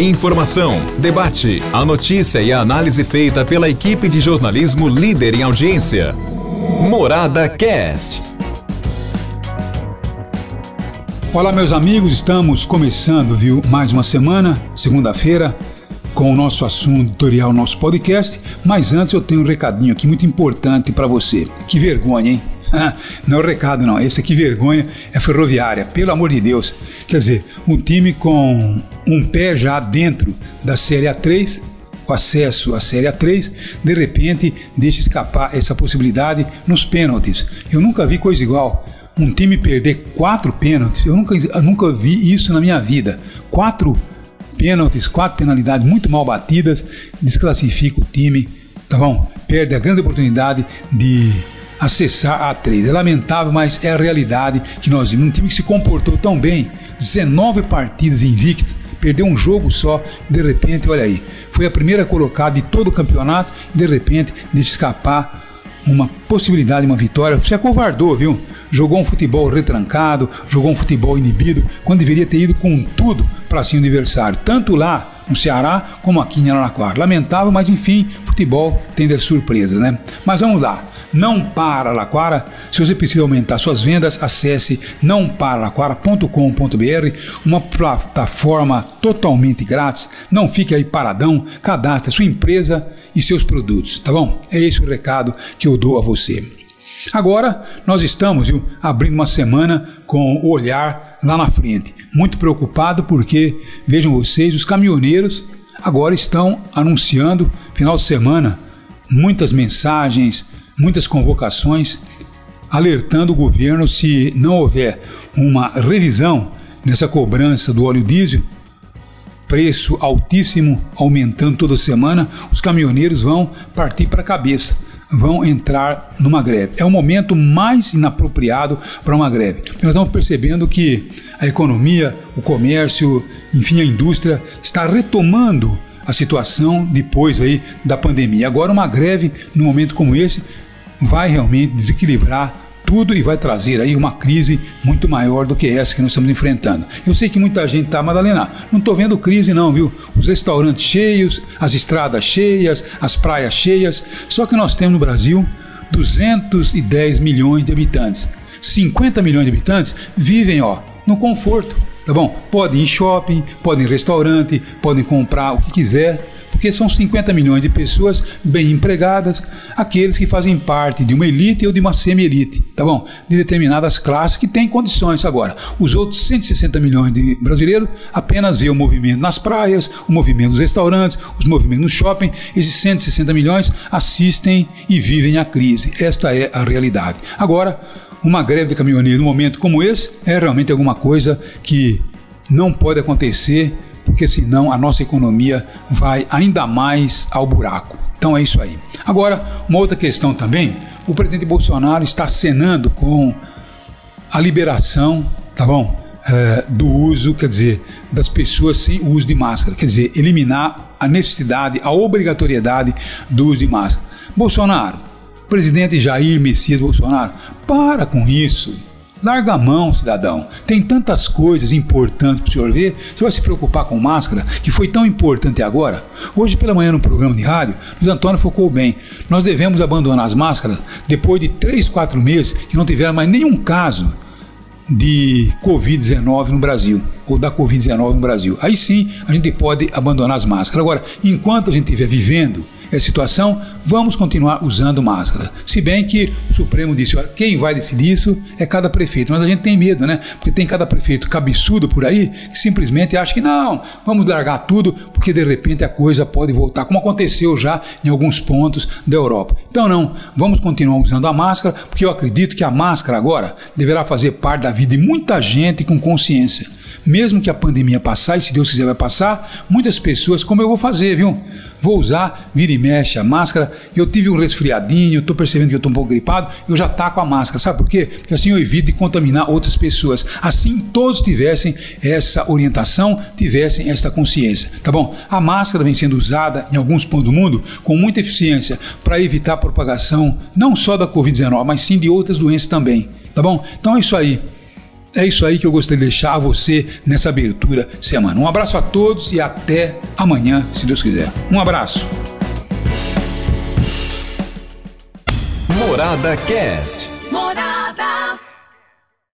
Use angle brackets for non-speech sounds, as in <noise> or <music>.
Informação, debate, a notícia e a análise feita pela equipe de jornalismo líder em audiência. Morada Cast. Olá, meus amigos, estamos começando, viu, mais uma semana, segunda-feira, com o nosso assunto editorial, nosso podcast. Mas antes eu tenho um recadinho aqui muito importante para você. Que vergonha, hein? <laughs> não é o recado, não. Esse aqui, vergonha, é ferroviária, pelo amor de Deus. Quer dizer, um time com um pé já dentro da Série A3, o acesso à Série A3, de repente deixa escapar essa possibilidade nos pênaltis. Eu nunca vi coisa igual. Um time perder quatro pênaltis, eu nunca, eu nunca vi isso na minha vida. Quatro pênaltis, quatro penalidades muito mal batidas, desclassifica o time, tá bom? Perde a grande oportunidade de acessar a A3. É lamentável, mas é a realidade que nós vimos. Um time que se comportou tão bem, 19 partidas invicto, perdeu um jogo só, e de repente, olha aí, foi a primeira colocada de todo o campeonato, e de repente deixa escapar uma possibilidade de uma vitória. Você acovardou, viu? Jogou um futebol retrancado, jogou um futebol inibido, quando deveria ter ido com tudo para cima do adversário, tanto lá no Ceará como aqui em Araraquara. Lamentável, mas enfim, futebol tem das surpresas, né? Mas vamos lá não para Laquara. Se você precisa aumentar suas vendas, acesse nãoparalaquara.com.br, uma plataforma totalmente grátis. Não fique aí paradão, cadastre sua empresa e seus produtos, tá bom? É esse o recado que eu dou a você. Agora nós estamos viu, abrindo uma semana com o olhar lá na frente. Muito preocupado porque, vejam vocês, os caminhoneiros agora estão anunciando, final de semana, muitas mensagens, muitas convocações alertando o governo se não houver uma revisão nessa cobrança do óleo diesel, preço altíssimo aumentando toda semana, os caminhoneiros vão partir para a cabeça, vão entrar numa greve. É o momento mais inapropriado para uma greve. Nós estamos percebendo que a economia, o comércio, enfim, a indústria está retomando a situação depois aí da pandemia. Agora uma greve num momento como esse vai realmente desequilibrar tudo e vai trazer aí uma crise muito maior do que essa que nós estamos enfrentando. Eu sei que muita gente está, Madalena, não estou vendo crise não, viu? Os restaurantes cheios, as estradas cheias, as praias cheias, só que nós temos no Brasil 210 milhões de habitantes. 50 milhões de habitantes vivem, ó, no conforto, tá bom? Podem ir em shopping, podem ir em restaurante, podem comprar o que quiser, porque são 50 milhões de pessoas bem empregadas, aqueles que fazem parte de uma elite ou de uma semi-elite, tá bom? De determinadas classes que têm condições agora. Os outros 160 milhões de brasileiros apenas vê o movimento nas praias, o movimento nos restaurantes, os movimentos no shopping. Esses 160 milhões assistem e vivem a crise. Esta é a realidade. Agora, uma greve de caminhoneiro num momento como esse é realmente alguma coisa que não pode acontecer porque senão a nossa economia vai ainda mais ao buraco. Então é isso aí. Agora, uma outra questão também: o presidente Bolsonaro está cenando com a liberação, tá bom? É, do uso, quer dizer, das pessoas sem uso de máscara, quer dizer, eliminar a necessidade, a obrigatoriedade do uso de máscara. Bolsonaro, presidente Jair Messias Bolsonaro, para com isso. Larga a mão, cidadão. Tem tantas coisas importantes para o senhor ver. Você vai se preocupar com máscara, que foi tão importante agora? Hoje pela manhã no programa de rádio, o Antônio focou bem. Nós devemos abandonar as máscaras depois de três, quatro meses que não tiveram mais nenhum caso de Covid-19 no Brasil, ou da Covid-19 no Brasil. Aí sim a gente pode abandonar as máscaras. Agora, enquanto a gente estiver vivendo essa situação, vamos continuar usando máscara. Se bem que o Supremo disse, olha, quem vai decidir isso é cada prefeito. Mas a gente tem medo, né? Porque tem cada prefeito cabeçudo por aí que simplesmente acha que não, vamos largar tudo, porque de repente a coisa pode voltar, como aconteceu já em alguns pontos da Europa. Então não, vamos continuar usando a máscara, porque eu acredito que a máscara agora deverá fazer parte da vida de muita gente com consciência. Mesmo que a pandemia passar, e se Deus quiser vai passar, muitas pessoas, como eu vou fazer, viu? Vou usar, vira e mexe a máscara. Eu tive um resfriadinho, estou percebendo que eu estou um pouco gripado, eu já taco a máscara. Sabe por quê? Porque assim eu evito de contaminar outras pessoas. Assim todos tivessem essa orientação, tivessem essa consciência. Tá bom? A máscara vem sendo usada em alguns pontos do mundo com muita eficiência para evitar a propagação não só da Covid-19, mas sim de outras doenças também. Tá bom? Então é isso aí. É isso aí que eu gostaria de deixar a você nessa abertura semana. Um abraço a todos e até amanhã, se Deus quiser. Um abraço. Morada Cast. Morada.